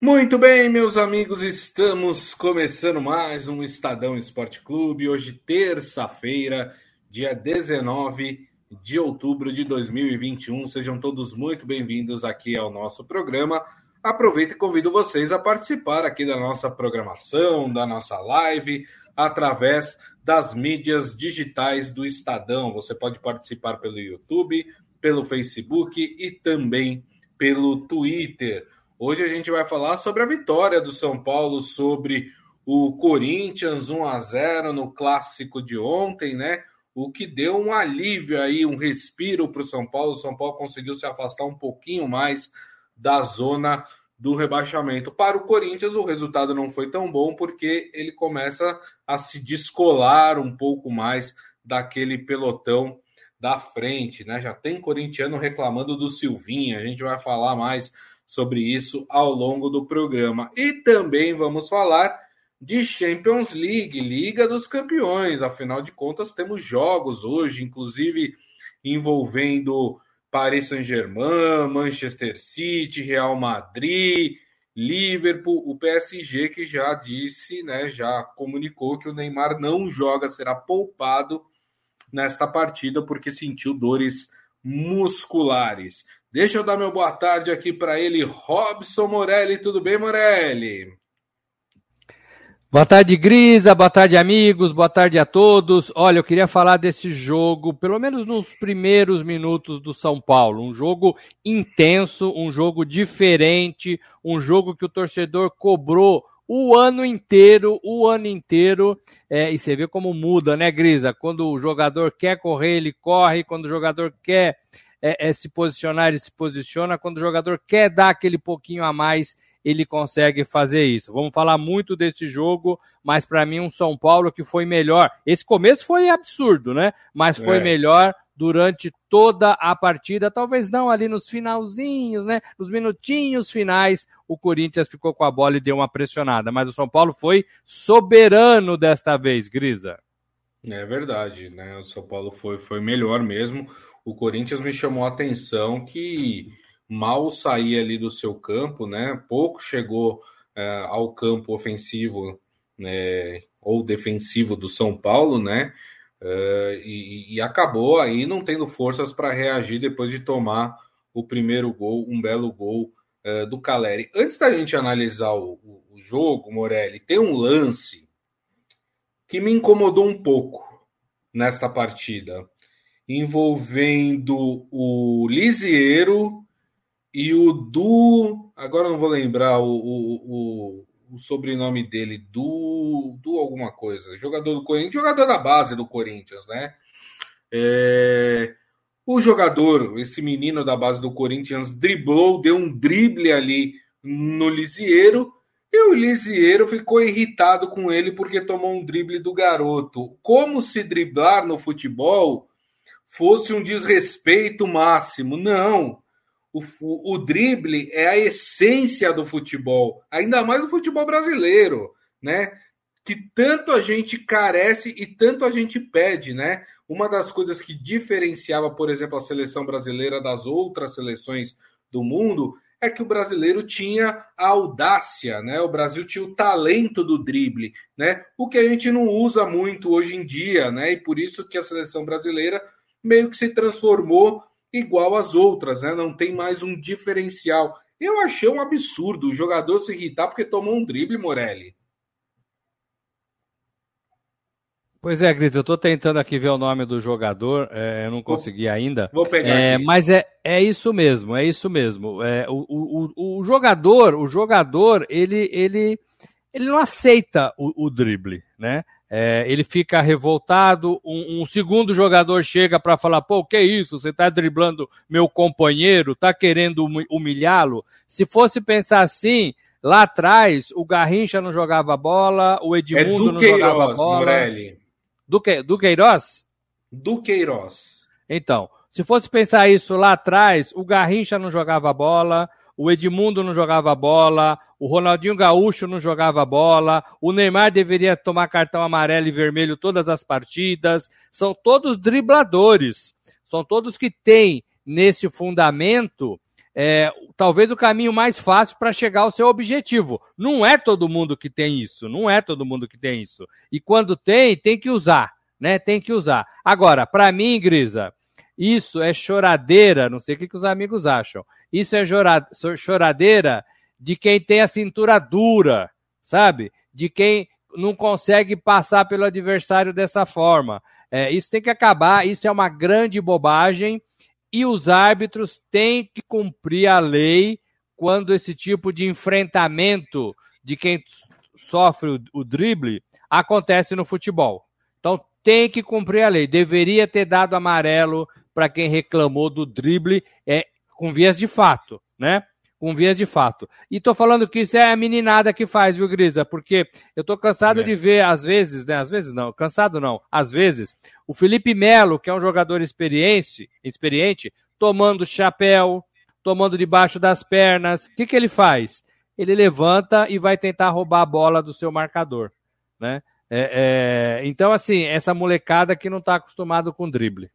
Muito bem, meus amigos, estamos começando mais um Estadão Esporte Clube. Hoje, terça-feira, dia 19 de outubro de 2021. Sejam todos muito bem-vindos aqui ao nosso programa. Aproveito e convido vocês a participar aqui da nossa programação, da nossa live, através das mídias digitais do Estadão. Você pode participar pelo YouTube, pelo Facebook e também pelo Twitter. Hoje a gente vai falar sobre a vitória do São Paulo sobre o Corinthians 1 a 0 no clássico de ontem, né? O que deu um alívio aí, um respiro para o São Paulo. O São Paulo conseguiu se afastar um pouquinho mais da zona do rebaixamento. Para o Corinthians, o resultado não foi tão bom porque ele começa a se descolar um pouco mais daquele pelotão da frente, né? Já tem corintiano reclamando do Silvinho. A gente vai falar mais sobre isso ao longo do programa. E também vamos falar de Champions League, Liga dos Campeões. Afinal de contas, temos jogos hoje, inclusive envolvendo Paris Saint-Germain, Manchester City, Real Madrid, Liverpool, o PSG que já disse, né, já comunicou que o Neymar não joga, será poupado nesta partida porque sentiu dores musculares. Deixa eu dar meu boa tarde aqui para ele, Robson Morelli. Tudo bem, Morelli? Boa tarde, Grisa. Boa tarde, amigos. Boa tarde a todos. Olha, eu queria falar desse jogo, pelo menos nos primeiros minutos do São Paulo. Um jogo intenso, um jogo diferente, um jogo que o torcedor cobrou o ano inteiro, o ano inteiro. É, e você vê como muda, né, Grisa? Quando o jogador quer correr, ele corre. Quando o jogador quer é, é, se posicionar, ele se posiciona. Quando o jogador quer dar aquele pouquinho a mais, ele consegue fazer isso. Vamos falar muito desse jogo, mas para mim um São Paulo que foi melhor. Esse começo foi absurdo, né? Mas foi é. melhor durante toda a partida, talvez não ali nos finalzinhos, né? Nos minutinhos finais, o Corinthians ficou com a bola e deu uma pressionada, mas o São Paulo foi soberano desta vez, Grisa. É verdade, né? O São Paulo foi, foi melhor mesmo o Corinthians me chamou a atenção que mal saía ali do seu campo, né? Pouco chegou é, ao campo ofensivo né, ou defensivo do São Paulo, né? É, e, e, acabou aí não tendo forças para reagir depois de tomar o primeiro gol, um belo gol é, do Caleri. Antes da gente analisar o, o, o jogo, Morelli, tem um lance que me incomodou um pouco nesta partida envolvendo o Lisiero e o Du. Agora não vou lembrar o, o, o, o sobrenome dele, Du, Du alguma coisa. Jogador do Corinthians, jogador da base do Corinthians, né? É, o jogador, esse menino da base do Corinthians, driblou, deu um drible ali no Lisiero. E o Lisiero ficou irritado com ele porque tomou um drible do garoto. Como se driblar no futebol fosse um desrespeito máximo. Não. O, o, o, drible é a essência do futebol, ainda mais do futebol brasileiro, né? Que tanto a gente carece e tanto a gente pede, né? Uma das coisas que diferenciava, por exemplo, a seleção brasileira das outras seleções do mundo é que o brasileiro tinha a audácia, né? O Brasil tinha o talento do drible, né? O que a gente não usa muito hoje em dia, né? E por isso que a seleção brasileira meio que se transformou igual às outras, né? Não tem mais um diferencial. Eu achei um absurdo o jogador se irritar porque tomou um drible, Morelli. Pois é, Gris, eu estou tentando aqui ver o nome do jogador, é, eu não consegui vou, ainda. Vou pegar. É, mas é, é isso mesmo, é isso mesmo. É, o, o, o, jogador, o jogador, ele, ele, ele não aceita o, o drible, né? É, ele fica revoltado. Um, um segundo jogador chega para falar: pô, que isso? Você está driblando meu companheiro? Está querendo humilhá-lo? Se fosse pensar assim, lá atrás, o Garrincha não jogava bola, o Edmundo é não jogava bola. Morelli. Do, que, do Queiroz? Do Queiroz. Então, se fosse pensar isso lá atrás, o Garrincha não jogava bola, o Edmundo não jogava bola, o Ronaldinho Gaúcho não jogava bola, o Neymar deveria tomar cartão amarelo e vermelho todas as partidas. São todos dribladores, são todos que têm nesse fundamento é, talvez o caminho mais fácil para chegar ao seu objetivo. Não é todo mundo que tem isso, não é todo mundo que tem isso. E quando tem, tem que usar, né? Tem que usar. Agora, para mim, Grisa, isso é choradeira, não sei o que, que os amigos acham. Isso é choradeira de quem tem a cintura dura, sabe? De quem não consegue passar pelo adversário dessa forma. É, isso tem que acabar, isso é uma grande bobagem e os árbitros têm que cumprir a lei quando esse tipo de enfrentamento de quem sofre o, o drible acontece no futebol. Então tem que cumprir a lei. Deveria ter dado amarelo para quem reclamou do drible é, com vias de fato, né? com vias de fato. E tô falando que isso é a meninada que faz, viu, Grisa? Porque eu tô cansado é. de ver, às vezes, né? Às vezes não, cansado não, às vezes, o Felipe Melo, que é um jogador experiente, experiente tomando chapéu, tomando debaixo das pernas. O que, que ele faz? Ele levanta e vai tentar roubar a bola do seu marcador, né? É, é... então, assim, essa molecada que não está acostumado com drible.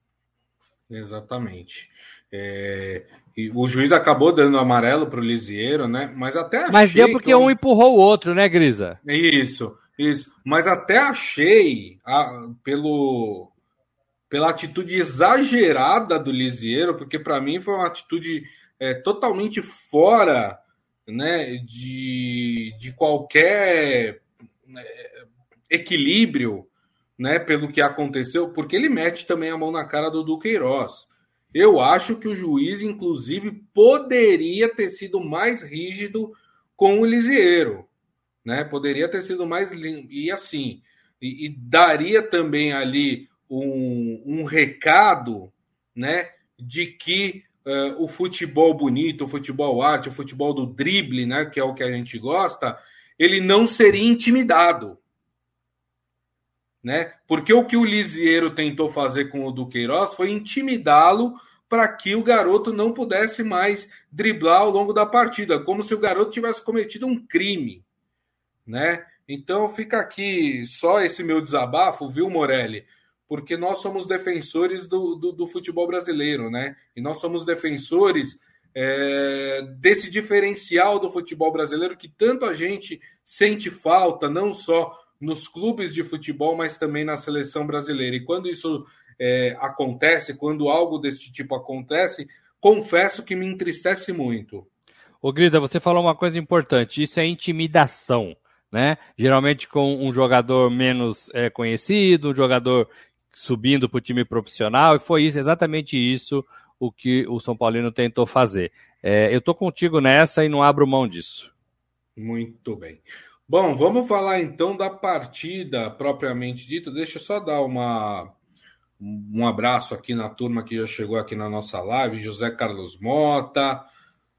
Exatamente. É, o juiz acabou dando amarelo para o Lisieiro, né? Mas até achei. Mas deu porque um empurrou o outro, né, Grisa? Isso, isso. Mas até achei, a, pelo, pela atitude exagerada do Lisieiro, porque para mim foi uma atitude é, totalmente fora né, de, de qualquer né, equilíbrio né, pelo que aconteceu, porque ele mete também a mão na cara do Duqueiroz. Eu acho que o juiz, inclusive, poderia ter sido mais rígido com o Lisieiro, né? Poderia ter sido mais e assim e, e daria também ali um, um, recado, né? De que uh, o futebol bonito, o futebol arte, o futebol do drible, né? Que é o que a gente gosta, ele não seria intimidado, né? Porque o que o Lisieiro tentou fazer com o Duqueiroz foi intimidá-lo para que o garoto não pudesse mais driblar ao longo da partida, como se o garoto tivesse cometido um crime, né? Então fica aqui só esse meu desabafo, viu, Morelli? Porque nós somos defensores do, do, do futebol brasileiro, né? E nós somos defensores é, desse diferencial do futebol brasileiro que tanto a gente sente falta, não só nos clubes de futebol, mas também na seleção brasileira. E quando isso é, acontece, quando algo deste tipo acontece, confesso que me entristece muito. Ô Grida, você falou uma coisa importante, isso é intimidação, né? Geralmente com um jogador menos é, conhecido, um jogador subindo para o time profissional, e foi isso, exatamente isso o que o São Paulino tentou fazer. É, eu estou contigo nessa e não abro mão disso. Muito bem. Bom, vamos falar então da partida propriamente dita. Deixa eu só dar uma, um abraço aqui na turma que já chegou aqui na nossa live. José Carlos Mota,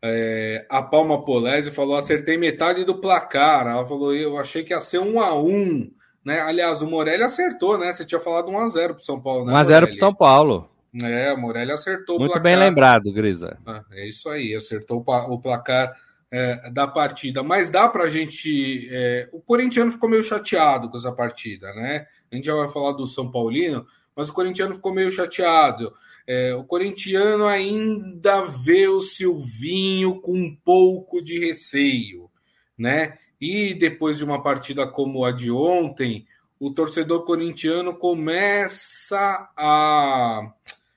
é, a Palma Polese falou: acertei metade do placar. Ela falou: eu achei que ia ser um a um. Né? Aliás, o Morelli acertou, né? Você tinha falado 1x0 para São Paulo, né? 1x0 para São Paulo. É, o Morelli acertou Muito o placar. bem lembrado, Grisa. Ah, é isso aí, acertou o placar é, da partida. Mas dá para a gente. É, o corintiano ficou meio chateado com essa partida, né? A gente já vai falar do São Paulino, mas o corintiano ficou meio chateado. É, o corintiano ainda vê o Silvinho com um pouco de receio, né? E depois de uma partida como a de ontem, o torcedor corintiano começa a,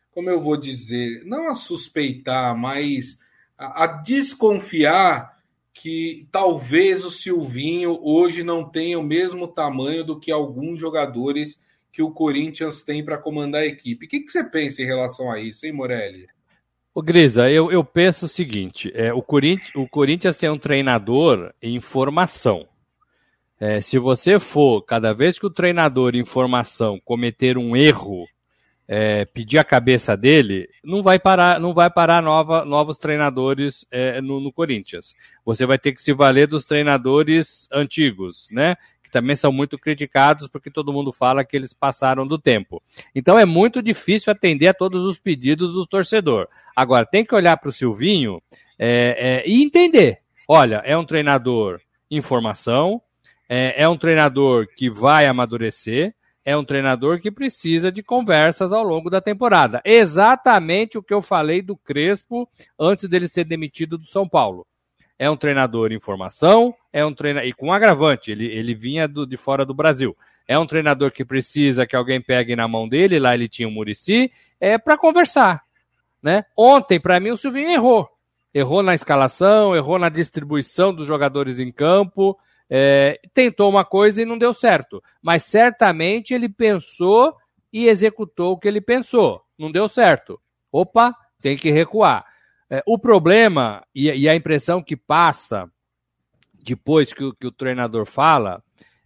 como eu vou dizer, não a suspeitar, mas a, a desconfiar que talvez o Silvinho hoje não tenha o mesmo tamanho do que alguns jogadores que o Corinthians tem para comandar a equipe. O que, que, você pensa em relação a isso, hein, Morelli? Ô, Grisa, eu, eu penso o seguinte: é, o, Corinthians, o Corinthians tem um treinador em formação. É, se você for, cada vez que o treinador em formação cometer um erro é, pedir a cabeça dele, não vai parar, não vai parar nova, novos treinadores é, no, no, Corinthians. Você vai ter que se valer dos treinadores antigos, né? Que também são muito criticados porque todo mundo fala que eles passaram do tempo. Então é muito difícil atender a todos os pedidos do torcedor. Agora tem que olhar para o Silvinho é, é, e entender. Olha, é um treinador em formação, é, é um treinador que vai amadurecer é um treinador que precisa de conversas ao longo da temporada. Exatamente o que eu falei do Crespo antes dele ser demitido do São Paulo. É um treinador em formação, é um treinador e com agravante, ele, ele vinha do, de fora do Brasil. É um treinador que precisa que alguém pegue na mão dele, lá ele tinha o Murici, é para conversar. Né? Ontem, para mim, o Silvinho errou. Errou na escalação, errou na distribuição dos jogadores em campo, é, tentou uma coisa e não deu certo. Mas certamente ele pensou e executou o que ele pensou. Não deu certo. Opa, tem que recuar. É, o problema e, e, a impressão que passa depois que, que o treinador fala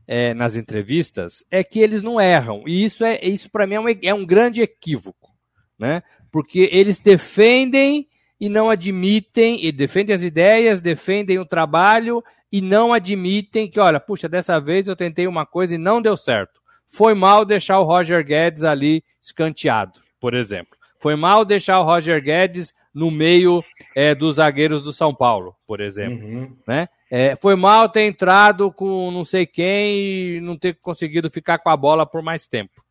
é, nas entrevistas é que eles não erram. E isso é isso para mim é um, é um grande equívoco, né? Porque eles defendem e não admitem, e defendem as ideias, defendem o trabalho e não admitem que, olha, puxa, dessa vez eu tentei uma coisa e não deu certo. Foi mal deixar o Roger Guedes ali escanteado, por exemplo. Foi mal deixar o Roger Guedes no meio é, dos zagueiros do São Paulo, por exemplo. Uhum. Né? É, foi mal ter entrado com não sei quem e não ter conseguido ficar com a bola por mais tempo.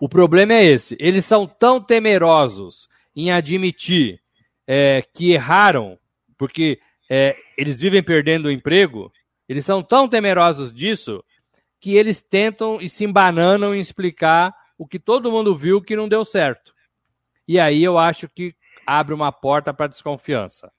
O problema é esse: eles são tão temerosos em admitir é, que erraram, porque é, eles vivem perdendo o emprego, eles são tão temerosos disso que eles tentam e se embananam em explicar o que todo mundo viu que não deu certo. E aí eu acho que abre uma porta para desconfiança.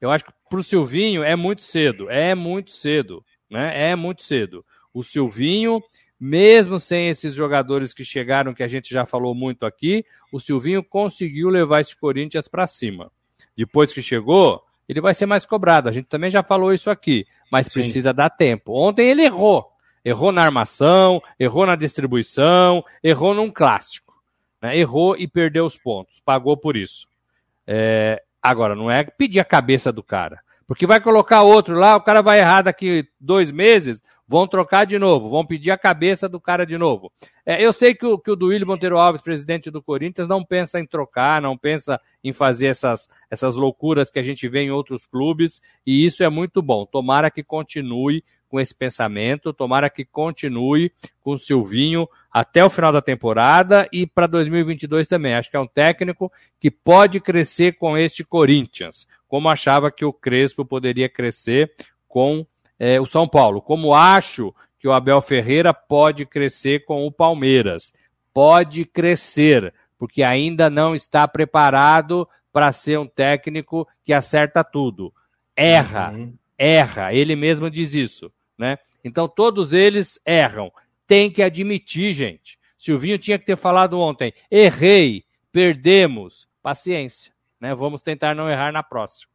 Eu acho que para o Silvinho é muito cedo, é muito cedo, né? É muito cedo. O Silvinho, mesmo sem esses jogadores que chegaram, que a gente já falou muito aqui, o Silvinho conseguiu levar esse Corinthians para cima. Depois que chegou, ele vai ser mais cobrado. A gente também já falou isso aqui, mas Sim. precisa dar tempo. Ontem ele errou. Errou na armação, errou na distribuição, errou num clássico. Né? Errou e perdeu os pontos. Pagou por isso. É, agora, não é pedir a cabeça do cara. Porque vai colocar outro lá, o cara vai errar daqui dois meses, vão trocar de novo, vão pedir a cabeça do cara de novo. É, eu sei que o, que o Duílio Monteiro Alves, presidente do Corinthians, não pensa em trocar, não pensa em fazer essas, essas loucuras que a gente vê em outros clubes, e isso é muito bom. Tomara que continue com esse pensamento. Tomara que continue com o Silvinho até o final da temporada e para 2022 também. Acho que é um técnico que pode crescer com este Corinthians, como achava que o Crespo poderia crescer com é, o São Paulo. Como acho que o Abel Ferreira pode crescer com o Palmeiras. Pode crescer, porque ainda não está preparado para ser um técnico que acerta tudo. Erra, uhum. erra. Ele mesmo diz isso né? Então todos eles erram. Tem que admitir, gente. Silvinho tinha que ter falado ontem: errei, perdemos. Paciência, né? Vamos tentar não errar na próxima.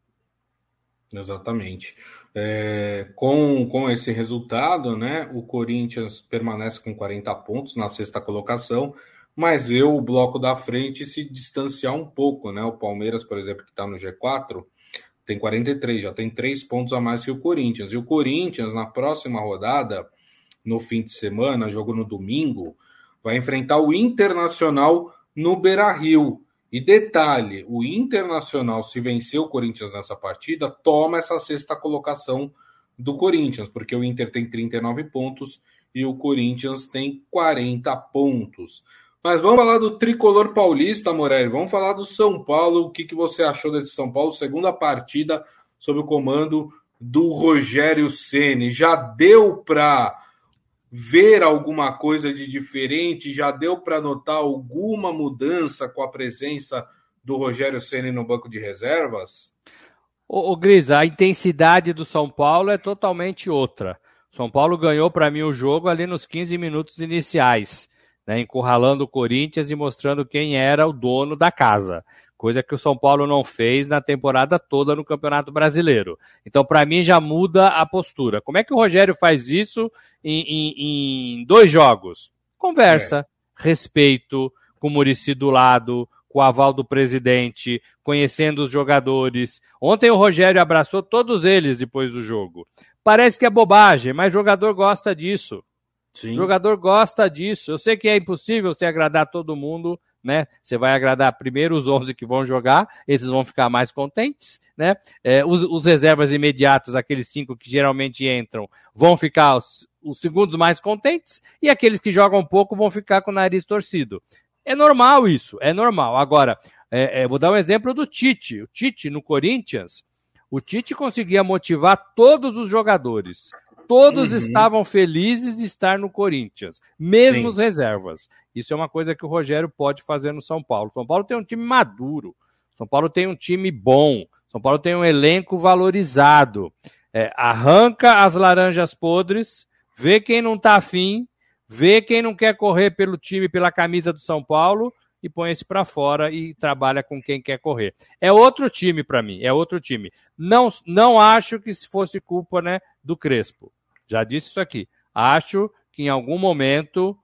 Exatamente. É, com, com esse resultado, né, o Corinthians permanece com 40 pontos na sexta colocação, mas vê o bloco da frente se distanciar um pouco, né? O Palmeiras, por exemplo, que está no G4, tem 43, já tem três pontos a mais que o Corinthians. E o Corinthians, na próxima rodada, no fim de semana, jogo no domingo, vai enfrentar o Internacional no Beira Rio. E detalhe: o Internacional, se vencer o Corinthians nessa partida, toma essa sexta colocação do Corinthians, porque o Inter tem 39 pontos e o Corinthians tem 40 pontos. Mas vamos falar do tricolor paulista, Morelli. Vamos falar do São Paulo. O que, que você achou desse São Paulo? Segunda partida sob o comando do Rogério Ceni. Já deu para ver alguma coisa de diferente? Já deu para notar alguma mudança com a presença do Rogério Ceni no banco de reservas? Ô Gris, a intensidade do São Paulo é totalmente outra. São Paulo ganhou para mim o jogo ali nos 15 minutos iniciais né, encurralando o Corinthians e mostrando quem era o dono da casa, coisa que o São Paulo não fez na temporada toda no Campeonato Brasileiro. Então, para mim, já muda a postura. Como é que o Rogério faz isso em, em, em dois jogos? Conversa, é. respeito, com o Murici do lado, com o aval do presidente, conhecendo os jogadores. Ontem o Rogério abraçou todos eles depois do jogo. Parece que é bobagem, mas jogador gosta disso. Sim. O jogador gosta disso. Eu sei que é impossível se agradar todo mundo, né? Você vai agradar primeiro os 11 que vão jogar, esses vão ficar mais contentes, né? É, os, os, reservas imediatos, aqueles cinco que geralmente entram, vão ficar os, os segundos mais contentes, e aqueles que jogam pouco vão ficar com o nariz torcido. É normal isso, é normal. Agora, é, é, vou dar um exemplo do Tite. O Tite no Corinthians, o Tite conseguia motivar todos os jogadores. Todos uhum. estavam felizes de estar no Corinthians, mesmo os reservas. Isso é uma coisa que o Rogério pode fazer no São Paulo. São Paulo tem um time maduro. São Paulo tem um time bom. São Paulo tem um elenco valorizado. É, arranca as laranjas podres, vê quem não está afim, vê quem não quer correr pelo time, pela camisa do São Paulo e põe esse para fora e trabalha com quem quer correr. É outro time para mim, é outro time. Não, não acho que se fosse culpa né, do Crespo. Já disse isso aqui. Acho que em algum momento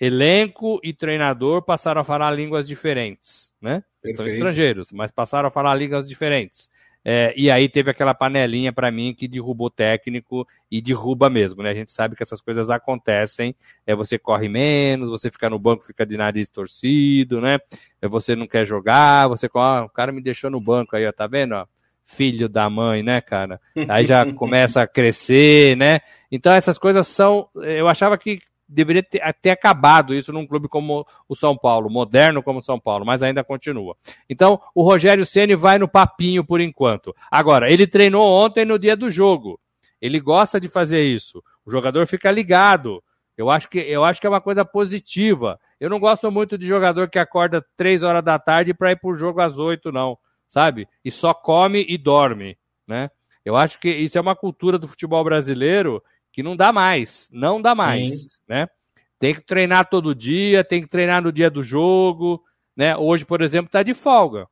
elenco e treinador passaram a falar línguas diferentes, né? Perfeito. São estrangeiros, mas passaram a falar línguas diferentes. É, e aí teve aquela panelinha para mim que derrubou técnico e derruba mesmo, né? A gente sabe que essas coisas acontecem. É você corre menos, você fica no banco, fica de nariz torcido, né? É, você não quer jogar, você ah, o cara me deixou no banco aí, ó, tá vendo? Ó? Filho da mãe, né, cara? Aí já começa a crescer, né? Então essas coisas são. Eu achava que deveria ter, ter, acabado isso num clube como o São Paulo, moderno como o São Paulo, mas ainda continua. Então, o Rogério Ceni vai no papinho por enquanto. Agora, ele treinou ontem no dia do jogo. Ele gosta de fazer isso. O jogador fica ligado. Eu acho que, eu acho que é uma coisa positiva. Eu não gosto muito de jogador que acorda três horas da tarde para ir para o jogo às oito, não, sabe? E só come e dorme, né? Eu acho que isso é uma cultura do futebol brasileiro que não dá mais, não dá mais, Sim. né? Tem que treinar todo dia, tem que treinar no dia do jogo, né? Hoje, por exemplo, está de folga.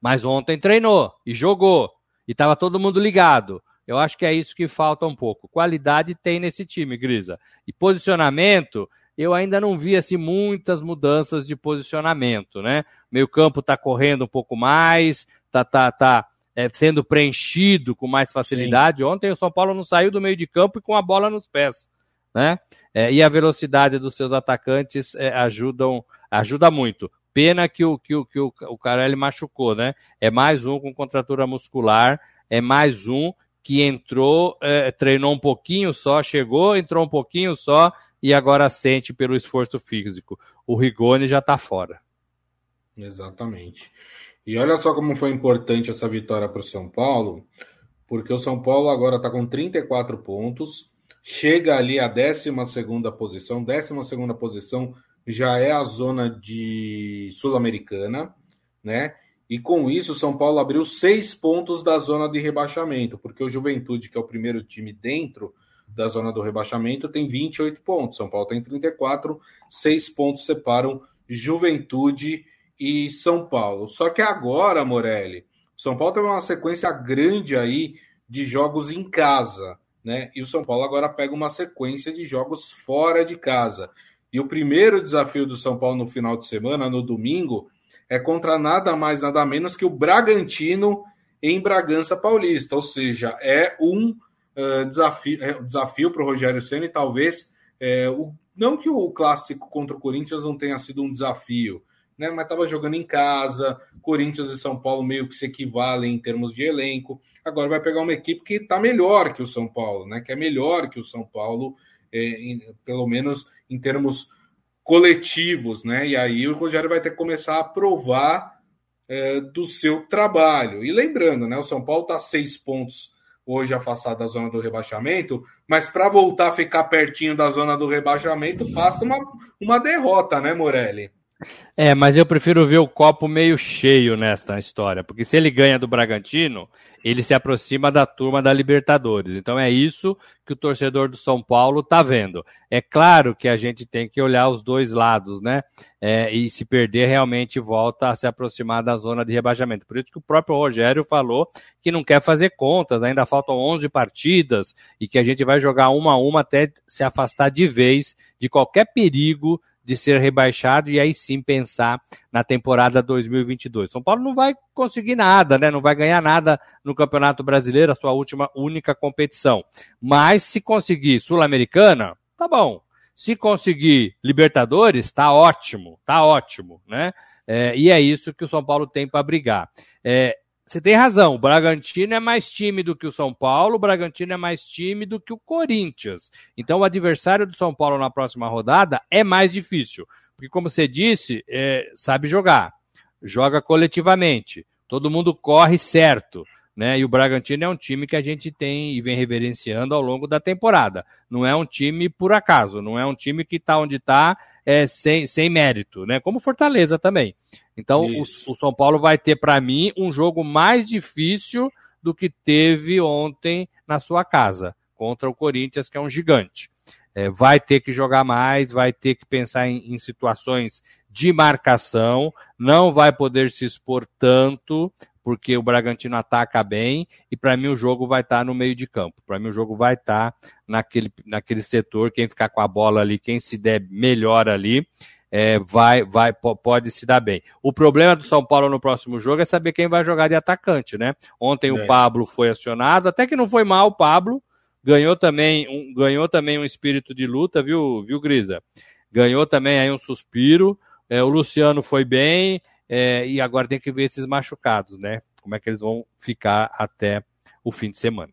Mas ontem treinou e jogou e estava todo mundo ligado. Eu acho que é isso que falta um pouco. Qualidade tem nesse time, Grisa. E posicionamento, eu ainda não vi assim muitas mudanças de posicionamento, né? Meio campo está correndo um pouco mais, tá tá tá é, sendo preenchido com mais facilidade. Sim. Ontem o São Paulo não saiu do meio de campo e com a bola nos pés, né? É, e a velocidade dos seus atacantes é, ajudam, ajuda muito. Pena que o que o que o, o Carelli machucou, né? É mais um com contratura muscular, é mais um que entrou, é, treinou um pouquinho só, chegou, entrou um pouquinho só e agora sente pelo esforço físico. O Rigoni já está fora. Exatamente. E olha só como foi importante essa vitória para o São Paulo, porque o São Paulo agora está com 34 pontos, chega ali à 12 posição, 12 posição já é a zona de Sul-Americana, né? E com isso, o São Paulo abriu seis pontos da zona de rebaixamento, porque o Juventude, que é o primeiro time dentro da zona do rebaixamento, tem 28 pontos. São Paulo tem 34, seis pontos separam Juventude e São Paulo. Só que agora, Morelli, São Paulo tem uma sequência grande aí de jogos em casa, né? E o São Paulo agora pega uma sequência de jogos fora de casa. E o primeiro desafio do São Paulo no final de semana, no domingo, é contra nada mais, nada menos que o Bragantino em Bragança Paulista. Ou seja, é um uh, desafio um desafio para o Rogério Senna e talvez é, o, não que o clássico contra o Corinthians não tenha sido um desafio, né? Mas estava jogando em casa. Corinthians e São Paulo meio que se equivalem em termos de elenco. Agora vai pegar uma equipe que está melhor que o São Paulo, né? Que é melhor que o São Paulo, é, em, pelo menos em termos coletivos, né? E aí o Rogério vai ter que começar a provar é, do seu trabalho. E lembrando, né? O São Paulo está seis pontos hoje afastado da zona do rebaixamento, mas para voltar a ficar pertinho da zona do rebaixamento, basta uma, uma derrota, né, Morelli? É, mas eu prefiro ver o copo meio cheio nessa história, porque se ele ganha do Bragantino, ele se aproxima da turma da Libertadores. Então é isso que o torcedor do São Paulo tá vendo. É claro que a gente tem que olhar os dois lados, né? É, e se perder, realmente volta a se aproximar da zona de rebaixamento. Por isso que o próprio Rogério falou que não quer fazer contas, ainda faltam 11 partidas e que a gente vai jogar uma a uma até se afastar de vez de qualquer perigo de ser rebaixado e aí sim pensar na temporada 2022. São Paulo não vai conseguir nada, né? Não vai ganhar nada no Campeonato Brasileiro, a sua última única competição. Mas se conseguir Sul-Americana, tá bom. Se conseguir Libertadores, está ótimo, tá ótimo, né? É, e é isso que o São Paulo tem para brigar. É, você tem razão, o Bragantino é mais tímido que o São Paulo, o Bragantino é mais tímido que o Corinthians. Então o adversário do São Paulo na próxima rodada é mais difícil. Porque, como você disse, é, sabe jogar, joga coletivamente, todo mundo corre certo. Né? E o Bragantino é um time que a gente tem e vem reverenciando ao longo da temporada. Não é um time por acaso, não é um time que está onde está é, sem, sem mérito, né? Como Fortaleza também. Então, o, o, São Paulo vai ter, para mim, um jogo mais difícil do que teve ontem na sua casa, contra o Corinthians, que é um gigante. É, vai ter que jogar mais, vai ter que pensar em, em situações de marcação, não vai poder se expor tanto, porque o Bragantino ataca bem e para mim o jogo vai estar tá no meio de campo. Para mim o jogo vai estar tá naquele, naquele setor, quem ficar com a bola ali, quem se der melhor ali, é, vai, vai, pode se dar bem. O problema do São Paulo no próximo jogo é saber quem vai jogar de atacante, né? Ontem é. o Pablo foi acionado, até que não foi mal o Pablo, ganhou também um, ganhou também um espírito de luta, viu, viu Grisa? Ganhou também aí um suspiro. É, o Luciano foi bem, é, e agora tem que ver esses machucados, né? Como é que eles vão ficar até o fim de semana.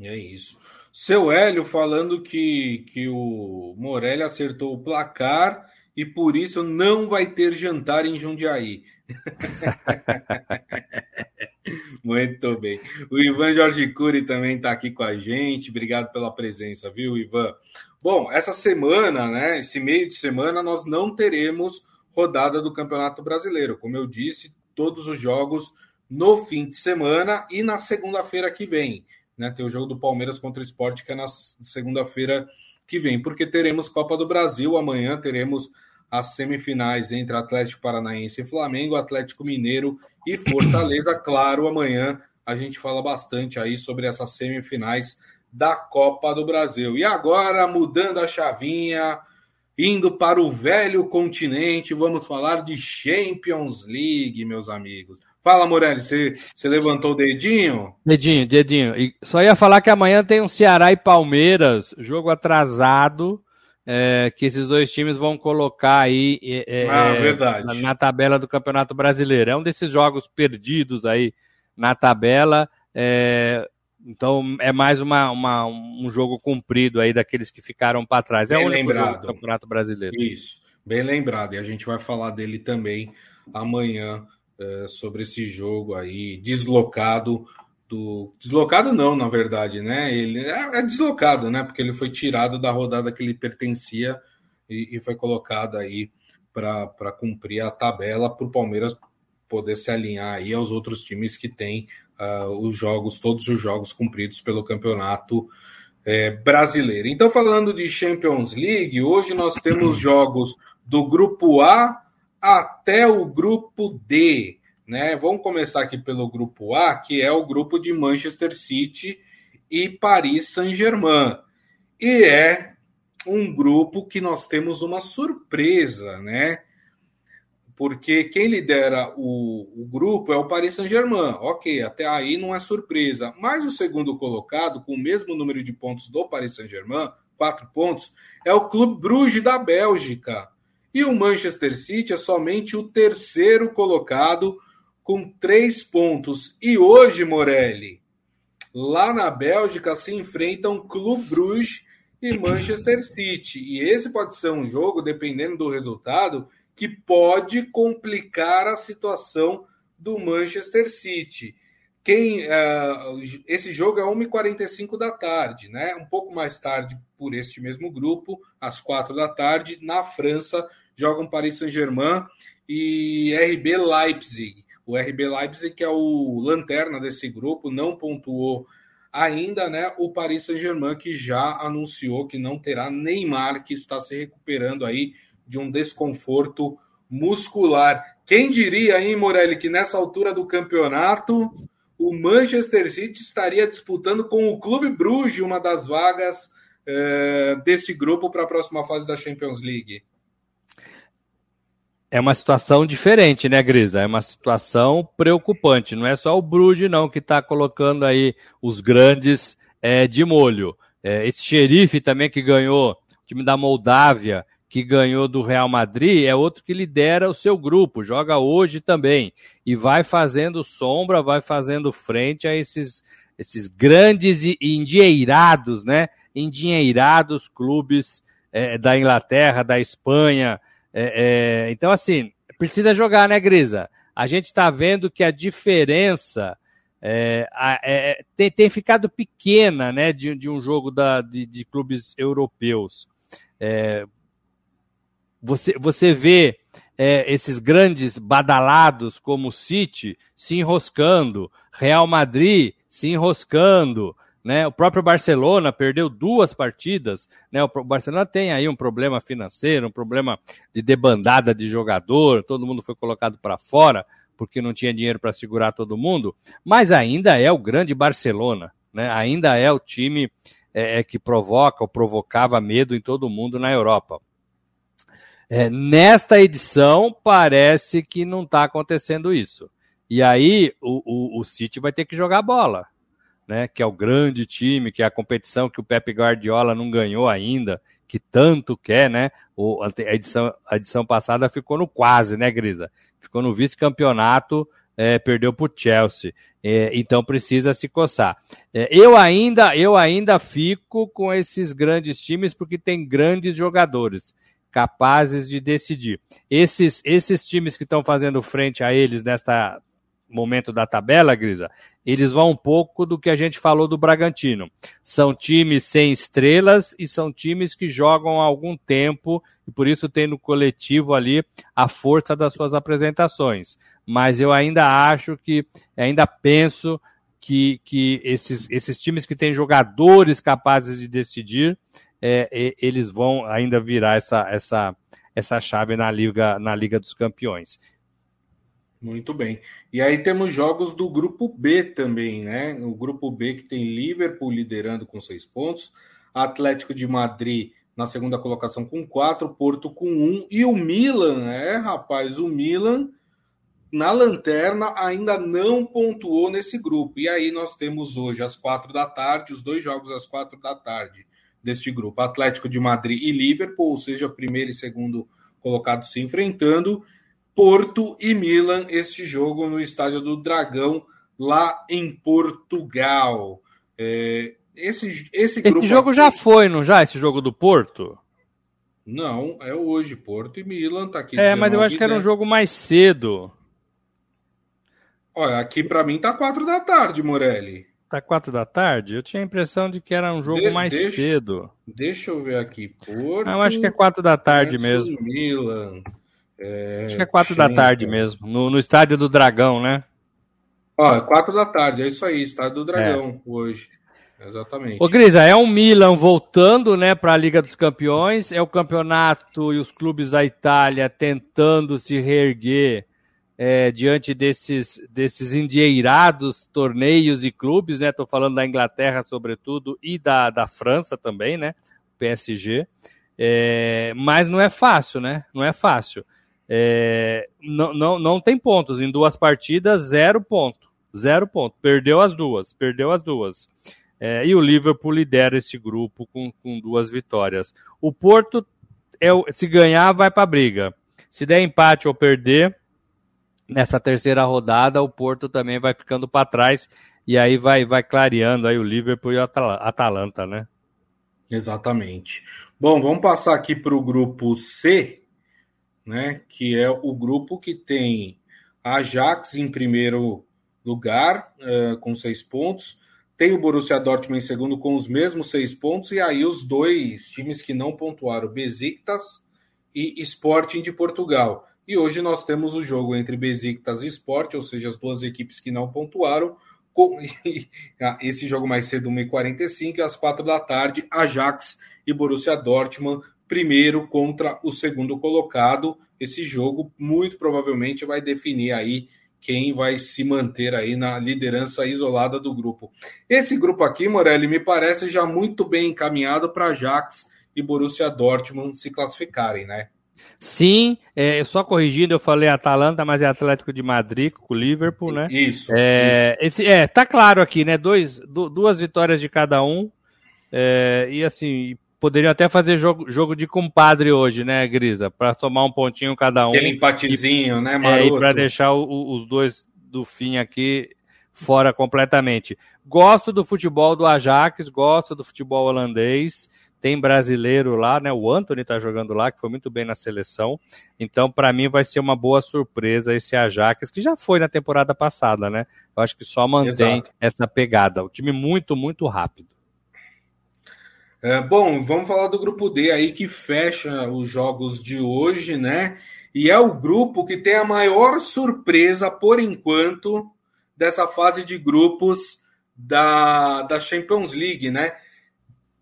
É isso. Seu Hélio falando que, que o Morelli acertou o placar e por isso não vai ter jantar em Jundiaí. Muito bem. O Ivan Jorge Cury também está aqui com a gente. Obrigado pela presença, viu, Ivan? Bom, essa semana, né? Esse meio de semana, nós não teremos rodada do Campeonato Brasileiro. Como eu disse, todos os jogos no fim de semana e na segunda-feira que vem. Né? Tem o jogo do Palmeiras contra o Esporte, que é na segunda-feira que vem, porque teremos Copa do Brasil amanhã, teremos as semifinais entre Atlético Paranaense e Flamengo, Atlético Mineiro e Fortaleza. Claro, amanhã a gente fala bastante aí sobre essas semifinais da Copa do Brasil. E agora, mudando a chavinha, Indo para o velho continente, vamos falar de Champions League, meus amigos. Fala, Morelli, você, você levantou o dedinho? Dedinho, dedinho. E só ia falar que amanhã tem um Ceará e Palmeiras, jogo atrasado, é, que esses dois times vão colocar aí é, ah, verdade. Na, na, tabela do Campeonato Brasileiro. É um desses jogos perdidos aí na tabela. É, então é mais uma, uma, um jogo cumprido aí daqueles que ficaram para trás. É bem o lembrado. do Campeonato Brasileiro. Isso, bem lembrado. E a gente vai falar dele também amanhã é, sobre esse jogo aí deslocado do deslocado não, na verdade, né? Ele é, é, deslocado, né? Porque ele foi tirado da rodada que ele pertencia e, e foi colocado aí para cumprir a tabela para o Palmeiras poder se alinhar aí aos outros times que têm uh, os jogos, todos os jogos cumpridos pelo campeonato é, brasileiro. Então, falando de Champions League, hoje nós temos jogos do grupo A até o grupo D. Né? Vamos começar aqui pelo grupo A, que é o grupo de Manchester City e Paris Saint-Germain. E é um grupo que nós temos uma surpresa, né? Porque quem lidera o, o grupo é o Paris Saint-Germain. Ok, até aí não é surpresa. Mas o segundo colocado, com o mesmo número de pontos do Paris Saint-Germain, quatro pontos, é o Clube Bruges da Bélgica. E o Manchester City é somente o terceiro colocado, com três pontos. E hoje, Morelli, lá na Bélgica se enfrentam Clube Bruges e Manchester City. E esse pode ser um jogo, dependendo do resultado que pode complicar a situação do Manchester City. Quem uh, esse jogo é 1h45 da tarde, né? Um pouco mais tarde, por este mesmo grupo, às 4 da tarde, na França, jogam Paris Saint-Germain e RB Leipzig. O RB Leipzig, que é o lanterna desse grupo, não pontuou ainda, né? O Paris Saint-Germain, que já anunciou que não terá Neymar, que está se recuperando aí de um desconforto muscular. Quem diria, hein, Morelli, que nessa altura do campeonato o Manchester City estaria disputando com o Clube Bruges uma das vagas é, desse grupo para a próxima fase da Champions League? É uma situação diferente, né, Grisa? É uma situação preocupante. Não é só o Bruges, não, que está colocando aí os grandes é, de molho. É, esse xerife também que ganhou time da Moldávia, que ganhou do Real Madrid, é outro que lidera o seu grupo, joga hoje também. E vai fazendo sombra, vai fazendo frente a esses, esses grandes e endinheirados, né? Endinheirados clubes é, da Inglaterra, da Espanha. É, é, então, assim, precisa jogar, né, Grisa? A gente está vendo que a diferença é, é, tem, tem, ficado pequena né, de, de um jogo da, de, de clubes europeus. É, você, você vê é, esses grandes badalados como o City se enroscando, Real Madrid se enroscando, né? O próprio Barcelona perdeu duas partidas, né? O Barcelona tem aí um problema financeiro, um problema de debandada de jogador, todo mundo foi colocado para fora porque não tinha dinheiro para segurar todo mundo, mas ainda é o grande Barcelona, né? Ainda é o time é, é que provoca ou provocava medo em todo mundo na Europa. É, nesta edição, parece que não está acontecendo isso. E aí, o, o, o City vai ter que jogar bola, né? Que é o grande time, que é a competição que o Pepe Guardiola não ganhou ainda, que tanto quer, né? O, a, edição, a edição passada ficou no quase, né, Grisa? Ficou no vice-campeonato, é, perdeu para o Chelsea. É, então precisa se coçar. É, eu ainda, eu ainda fico com esses grandes times porque tem grandes jogadores capazes de decidir. Esses, esses times que estão fazendo frente a eles nesta momento da tabela, Grisa, eles vão um pouco do que a gente falou do Bragantino. São times sem estrelas e são times que jogam há algum tempo e por isso tem no coletivo ali a força das suas apresentações. Mas eu ainda acho que, ainda penso que, que esses, esses times que têm jogadores capazes de decidir, é, eles vão ainda virar essa, essa, essa chave na Liga, na Liga dos Campeões. Muito bem. E aí temos jogos do grupo B também, né? O grupo B que tem Liverpool liderando com seis pontos, Atlético de Madrid na segunda colocação com quatro, Porto com um, e o Milan, é, rapaz, o Milan na lanterna ainda não pontuou nesse grupo. E aí nós temos hoje às quatro da tarde, os dois jogos às quatro da tarde deste grupo. Atlético de Madrid e Liverpool, ou seja, primeiro e segundo colocados se enfrentando. Porto e Milan, este jogo no Estádio do Dragão, lá em Portugal. É, esse, esse, esse jogo aqui... já foi, não já? Esse jogo do Porto? Não, é hoje. Porto e Milan tá aqui. É, mas eu acho que era um jogo mais cedo. Olha, aqui para mim tá quatro da tarde, Morelli. Tá quatro da tarde? Eu tinha a impressão de que era um jogo de, mais deixa, cedo. Deixa eu ver aqui. Porto, ah, eu acho que é quatro da tarde mesmo. Milan. É, acho que é quatro da tarde mesmo. No, no estádio do Dragão, né? Ó, é quatro da tarde, é isso aí, estádio do Dragão é. hoje. Exatamente. Ô, Grisa, é um Milan voltando, né, para a Liga dos Campeões, é o campeonato e os clubes da Itália tentando se reerguer é, diante desses, desses endieirados torneios e clubes, né? Estou falando da Inglaterra, sobretudo, e da, da França também, né? PSG. É, mas não é fácil, né? Não é fácil. É, não, não, não tem pontos. Em duas partidas, zero ponto. Zero ponto. Perdeu as duas. Perdeu as duas. É, e o Liverpool lidera esse grupo com, com duas vitórias. O Porto, é, se ganhar, vai para a briga. Se der empate ou perder, nessa terceira rodada o Porto também vai ficando para trás e aí vai, vai clareando aí o Liverpool e o Atalanta, né? Exatamente. Bom, vamos passar aqui para o grupo C, né? Que é o grupo que tem Ajax em primeiro lugar, uh, com seis pontos. Tem o Borussia Dortmund em segundo com os mesmos seis pontos, e aí os dois times que não pontuaram, Besiktas e Sporting de Portugal. E hoje nós temos o jogo entre Besiktas e Sport, ou seja, as duas equipes que não pontuaram. Com... Ah, esse jogo mais cedo, 1h45, e às 4 da tarde, Ajax e Borussia Dortmund, primeiro contra o segundo colocado. Esse jogo muito provavelmente vai definir aí quem vai se manter aí na liderança isolada do grupo. Esse grupo aqui, Morelli, me parece já muito bem encaminhado para Ajax e Borussia Dortmund se classificarem, né? Sim, é, só corrigindo, eu falei Atalanta, mas é Atlético de Madrid com o Liverpool, né? Isso. É, isso. Esse, é tá claro aqui, né? Dois, duas vitórias de cada um. É, e assim, poderiam até fazer jogo, jogo de compadre hoje, né, Grisa? Para tomar um pontinho cada um. Aquele empatezinho, e, né, Maroto? É, e para deixar o, os dois do fim aqui fora completamente. Gosto do futebol do Ajax, gosto do futebol holandês. Tem brasileiro lá, né? O Anthony tá jogando lá, que foi muito bem na seleção. Então, para mim, vai ser uma boa surpresa esse Ajax, que já foi na temporada passada, né? Eu acho que só mantém Exato. essa pegada. O time muito, muito rápido. É, bom, vamos falar do grupo D aí que fecha os jogos de hoje, né? E é o grupo que tem a maior surpresa, por enquanto, dessa fase de grupos da, da Champions League, né?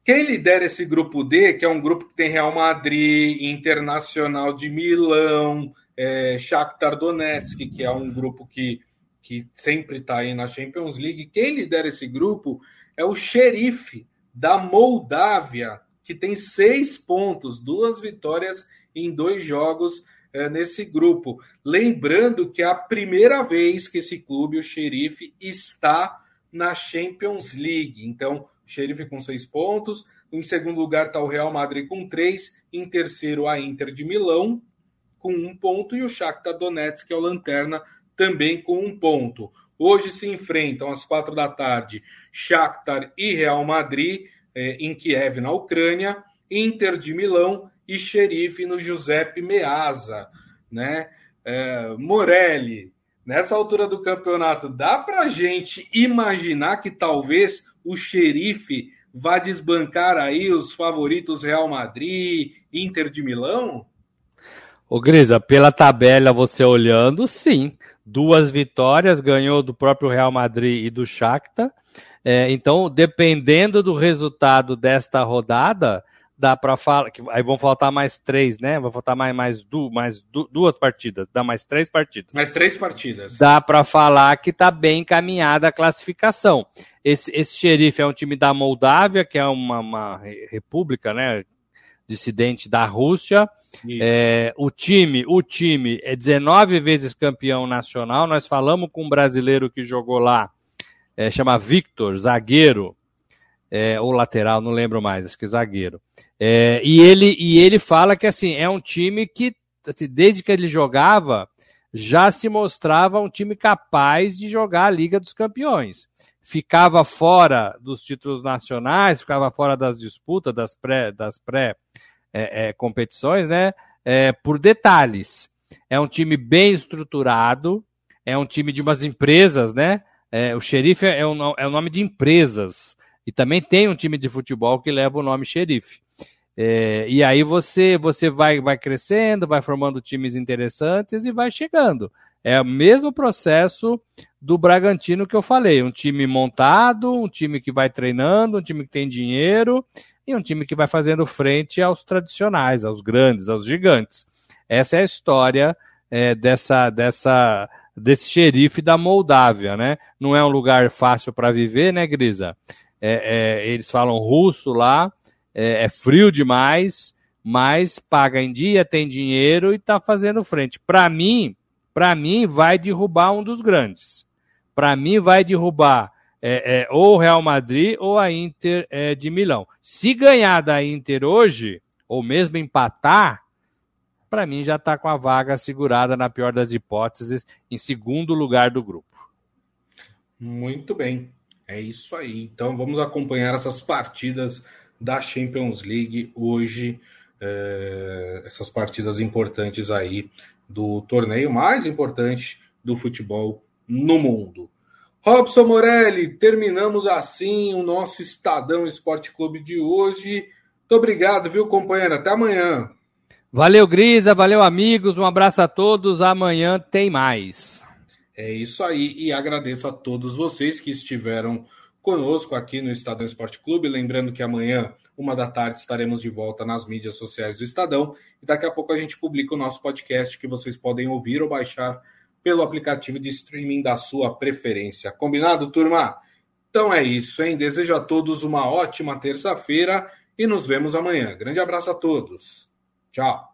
Quem lidera esse grupo D, que é um grupo que tem Real Madrid, Internacional de Milão, é, Shakhtar Donetsk, que é um grupo que, que sempre está aí na Champions League. Quem lidera esse grupo é o xerife da Moldávia, que tem seis pontos, duas vitórias em dois jogos é, nesse grupo. Lembrando que é a primeira vez que esse clube, o Xerife, está na Champions League. Então, Xerife com seis pontos. Em segundo lugar está o Real Madrid com três. Em terceiro, a Inter de Milão com um ponto. E o Shakhtar Donetsk, que é o Lanterna, também com um ponto. Hoje se enfrentam às quatro da tarde Shakhtar e Real Madrid eh, em Kiev, na Ucrânia. Inter de Milão e xerife no Giuseppe Meazza, né? É, Morelli, nessa altura do campeonato, dá para gente imaginar que talvez o xerife vá desbancar aí os favoritos Real Madrid, Inter de Milão? Ô Grisa, pela tabela você olhando, sim. Duas vitórias, ganhou do próprio Real Madrid e do Shakhtar. É, então, dependendo do resultado desta rodada, dá para falar que aí vão faltar mais três, né? Vai faltar mais mais, du, mais du, duas partidas, dá mais três partidas. Mais três partidas. Dá para falar que está bem encaminhada a classificação. Esse, esse xerife é um time da Moldávia, que é uma, uma república, né? Dissidente da Rússia. É, o time, o time é 19 vezes campeão nacional. Nós falamos com um brasileiro que jogou lá, é, chama Victor, zagueiro é, ou lateral, não lembro mais, acho que zagueiro. É, e, ele, e ele fala que assim, é um time que, assim, desde que ele jogava, já se mostrava um time capaz de jogar a Liga dos Campeões. Ficava fora dos títulos nacionais, ficava fora das disputas, das pré, das pré é, é, competições, né? É, por detalhes. É um time bem estruturado, é um time de umas empresas, né? É, o xerife é um, é um nome de empresas. E também tem um time de futebol que leva o nome xerife. É, e aí você você vai, vai crescendo, vai formando times interessantes e vai chegando. É o mesmo processo do Bragantino que eu falei. Um time montado, um time que vai treinando, um time que tem dinheiro e um time que vai fazendo frente aos tradicionais, aos grandes, aos gigantes. Essa é a história é, dessa, dessa, desse xerife da Moldávia, né? Não é um lugar fácil para viver, né, Grisa? É, é, eles falam russo lá, é, é, frio demais, mas paga em dia, tem dinheiro e está fazendo frente. Para mim, para mim vai derrubar um dos grandes. Para mim vai derrubar é, é, ou o Real Madrid ou a Inter é, de Milão. Se ganhar da Inter hoje, ou mesmo empatar, para mim já está com a vaga segurada na pior das hipóteses, em segundo lugar do grupo. Muito bem. É isso aí. Então vamos acompanhar essas partidas da Champions League hoje, é, essas partidas importantes aí do torneio mais importante do futebol no mundo. Robson Morelli, terminamos assim o nosso Estadão Esporte Clube de hoje. Muito obrigado, viu, companheiro? Até amanhã. Valeu, Grisa, valeu, amigos. Um abraço a todos. Amanhã tem mais. É isso aí, e agradeço a todos vocês que estiveram conosco aqui no Estadão Esporte Clube. Lembrando que amanhã, uma da tarde, estaremos de volta nas mídias sociais do Estadão. E daqui a pouco a gente publica o nosso podcast que vocês podem ouvir ou baixar pelo aplicativo de streaming da sua preferência. Combinado, turma? Então é isso, hein? Desejo a todos uma ótima terça-feira e nos vemos amanhã. Grande abraço a todos. Tchau.